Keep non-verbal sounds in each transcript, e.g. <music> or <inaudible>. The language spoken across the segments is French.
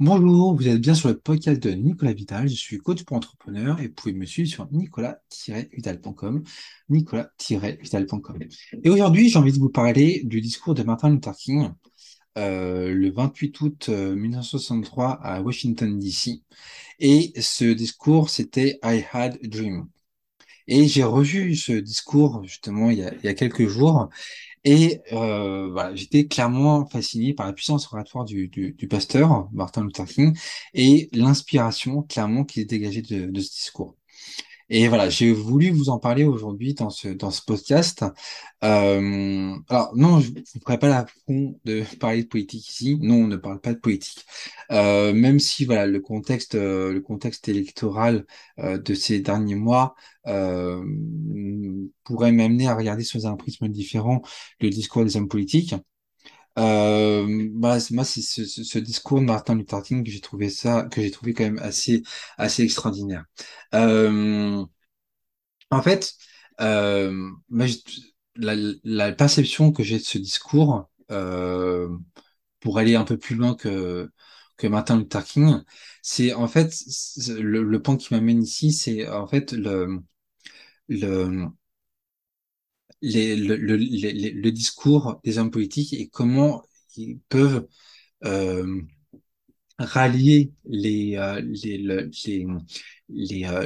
Bonjour, vous êtes bien sur le podcast de Nicolas Vital. Je suis coach pour entrepreneurs et vous pouvez me suivre sur nicolas-vital.com, nicolas-vital.com. Et aujourd'hui, j'ai envie de vous parler du discours de Martin Luther King euh, le 28 août euh, 1963 à Washington, D.C. Et ce discours, c'était I Had a Dream. Et j'ai revu ce discours justement il y a, quelques jours et euh, voilà, j'étais clairement fasciné par la puissance oratoire du, pasteur Martin Luther King et l'inspiration clairement qui est dégagée de ce discours. Et voilà, j'ai voulu vous en parler aujourd'hui dans ce, dans ce podcast. Euh, alors, non, je ne ferai pas l'affront de <laughs> parler de politique ici. Non, on ne parle pas de politique. Euh, même si, voilà, le contexte, euh, le contexte électoral euh, de ces derniers mois pourrait m'amener à regarder sous un prisme différent le discours des hommes politiques. Euh, bah, moi, c'est ce, ce- discours de Martin Luther King que j'ai trouvé ça, que j'ai trouvé quand même assez, assez extraordinaire. Euh, en fait, euh, moi, la, la perception que j'ai de ce discours, euh, pour aller un peu plus loin que, que Martin Luther King, c'est en fait le, le point qui m'amène ici, c'est en fait le, le, le, discours des hommes politiques et comment ils peuvent euh, rallier les, euh, euh,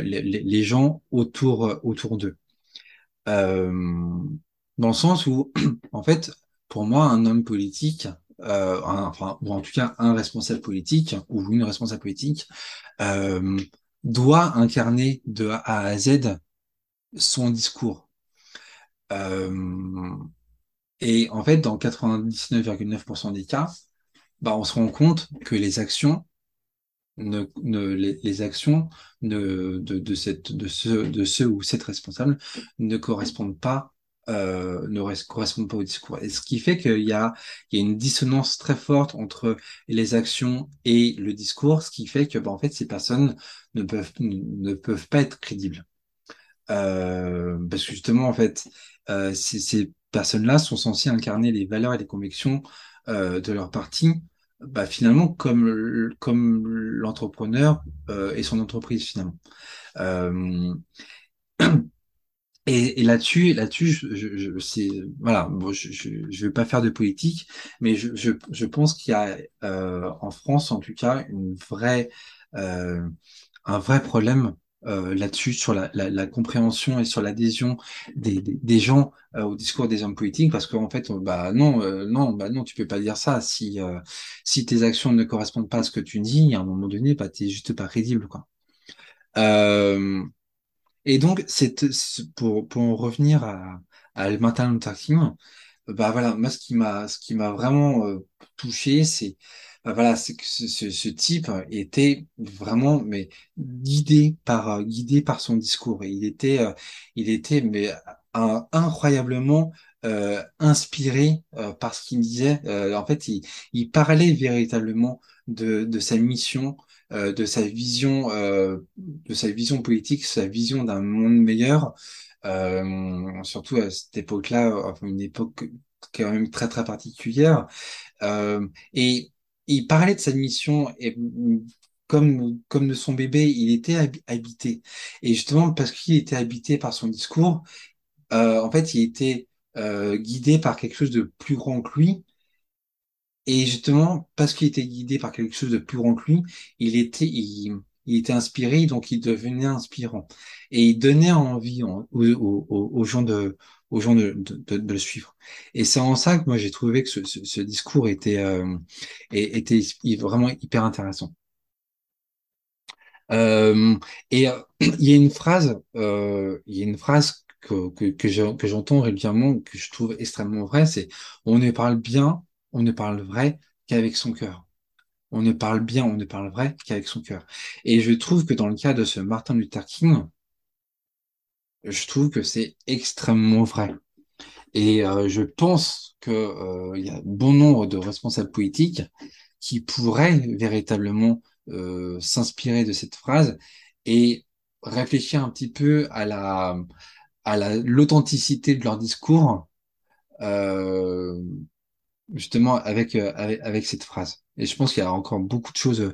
les, les- gens autour, autour d'eux. Dans le sens où, <clears throat> en fait, pour moi, un homme politique, enfin, ou en tout cas un responsable politique ou une responsable politique, doit incarner de A à Z son discours. Euh, et en fait, dans 99,9% des cas, bah, on se rend compte que les actions ne, les, actions de, cette, de, ce, de ou cette responsable ne correspondent pas, euh, ne res- correspondent pas au discours. Et ce qui fait qu'il y a, il y a une dissonance très forte entre les actions et le discours, ce qui fait que, bah, en fait, ces personnes ne peuvent, ne peuvent pas être crédibles. Euh, parce que justement, en fait, euh, ces, ces personnes-là sont censées incarner les valeurs et les convictions euh, de leur parti, bah, finalement, comme, comme l'entrepreneur et son entreprise, finalement. <clears throat> Et, et là-dessus, là-dessus, je, je, je- voilà. Je, je, vais pas faire de politique, mais je, je, pense qu'il y a en France, en tout cas, une un vrai problème euh, là-dessus sur la, la, la compréhension et sur l'adhésion des, des, gens euh, au discours des hommes politiques, parce qu'en fait, on- bah non, euh, non, bah non, tu peux pas dire ça si euh, si tes actions ne correspondent pas à ce que tu dis, à un moment donné, bah t'es juste pas crédible, quoi. Euh, et donc, c'est pour, pour en revenir à, à Martin Luther King, bah voilà, moi ce qui m'a ce qui m'a vraiment euh, touché, c'est voilà, c'est que ce, ce, type était vraiment mais guidé par euh, guidé par son discours il était euh, il était mais un- incroyablement euh, inspiré euh, par ce qu'il disait. Euh, en fait, il, parlait véritablement de, de sa mission, euh, de sa vision, euh, de sa vision politique, sa vision d'un monde meilleur. Euh, surtout à cette époque-là, une époque quand même très très particulière. Euh, et il parlait de sa mission et mm, comme comme de son bébé, il était habi- habité. Et justement parce qu'il était habité par son discours, euh, en fait, il était euh, guidé par quelque chose de plus grand que lui. Et justement, parce qu'il était guidé par quelque chose de plus grand que lui, il était, il, il était inspiré, donc il devenait inspirant. Et il donnait envie en- aux, aux- aux- aux gens de, aux gens de, de, de- le suivre. Et c'est en ça que moi j'ai trouvé que ce, ce, ce discours était, euh, était vraiment hyper intéressant. Euh, et euh, <clears throat> il y a une phrase, euh, il y a une phrase que, que, que j'entends régulièrement, que je trouve extrêmement vraie, c'est on ne parle bien, on ne parle vrai qu'avec son cœur. On ne parle bien, on ne parle vrai qu'avec son cœur. Et je trouve que dans le cas de ce Martin Luther King, je trouve que c'est extrêmement vrai. Et euh, je pense que euh, y a bon nombre de responsables politiques qui pourraient véritablement euh, s'inspirer de cette phrase et réfléchir un petit peu à la l'authenticité de leur discours justement avec, euh, avec, avec cette phrase. Et je pense qu'il y a encore beaucoup de choses,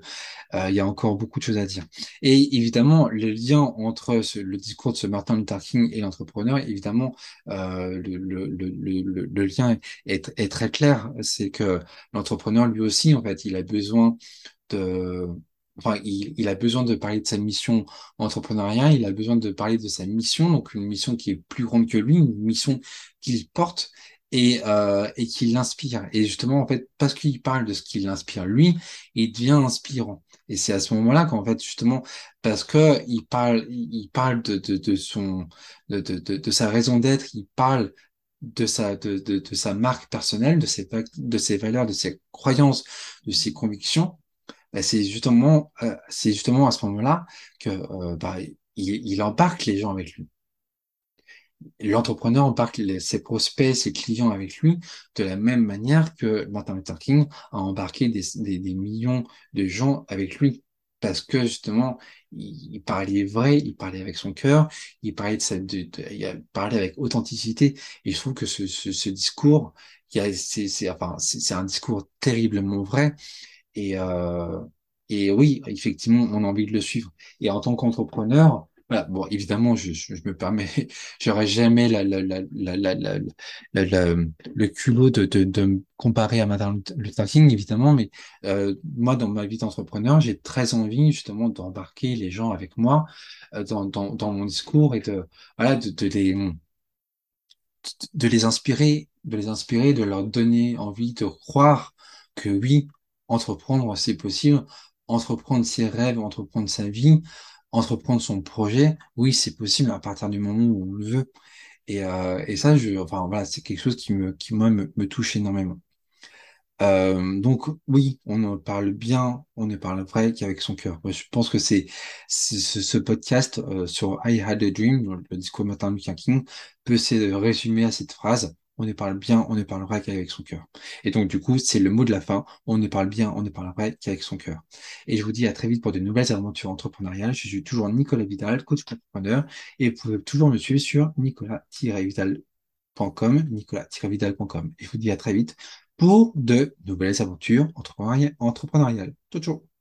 euh, il y a encore beaucoup de choses à dire. Et évidemment, le lien entre le discours de ce Martin Luther King et l'entrepreneur, évidemment, euh, le, le, le lien est, est très clair. C'est que l'entrepreneur, lui aussi, en fait, il a besoin de, enfin, il, il a besoin de parler de sa mission entrepreneuriale, il a besoin de parler de sa mission, donc une mission qui est plus grande que lui, une mission qu'il porte et, euh, et qui l'inspire. Et justement, en fait, parce qu'il parle de ce qui l'inspire lui, il devient inspirant. Et c'est à ce moment-là qu'en fait, justement, parce que il parle, il parle de, de, de son, de, de, de, sa raison d'être, il parle de sa, de, de, de sa marque personnelle, de ses, de ses valeurs, de ses croyances, de ses convictions, bah, c'est justement, euh, c'est justement à ce moment-là que euh, bah, il, il embarque les gens avec lui. L'entrepreneur embarque ses prospects, ses clients avec lui de la même manière que Martin Luther King a embarqué des, des, des millions de gens avec lui. Parce que justement, il, parlait vrai, il parlait avec son cœur, il parlait de sa, de, de- il parlé avec authenticité. Et je trouve que ce, ce, ce discours, c'est, enfin, un discours terriblement vrai et, euh, et oui, effectivement, on a envie de le suivre. Et en tant qu'entrepreneur, bon, évidemment, je, me permets, <laughs> j'aurais jamais le culot de, me comparer à Madame Luther King, évidemment, mais euh, moi, dans ma vie d'entrepreneur, j'ai très envie justement d'embarquer les gens avec moi euh, dans, mon discours et de les inspirer, de les inspirer, de leur donner envie de croire que oui, entreprendre, c'est possible. Entreprendre ses rêves, entreprendre sa vie, entreprendre son projet, oui, c'est possible à partir du moment où on le veut. Et, euh, et ça, je, enfin voilà, c'est quelque chose qui me, qui moi me, me touche énormément. Euh, donc oui, on en parle bien, on ne parle vrai qu'avec son cœur. Moi, je pense que c'est c'est- ce, ce podcast euh, sur I Had a Dream, le discours de Martin Luther King, peut se résumer à cette phrase. On ne parle bien, on ne parle vrai qu'avec son cœur. Et donc du coup, c'est le mot de la fin. On ne parle bien, on ne parle vrai qu'avec son cœur. Et je vous dis à très vite pour de nouvelles aventures entrepreneuriales. Je suis toujours Nicolas Vidal, coach entrepreneur, et vous pouvez toujours me suivre sur nicolas-vidal.com, nicolas-vidal.com. Et je vous dis à très vite pour de nouvelles aventures entrepreneuriales. entrepreneuriales. Ciao, ciao.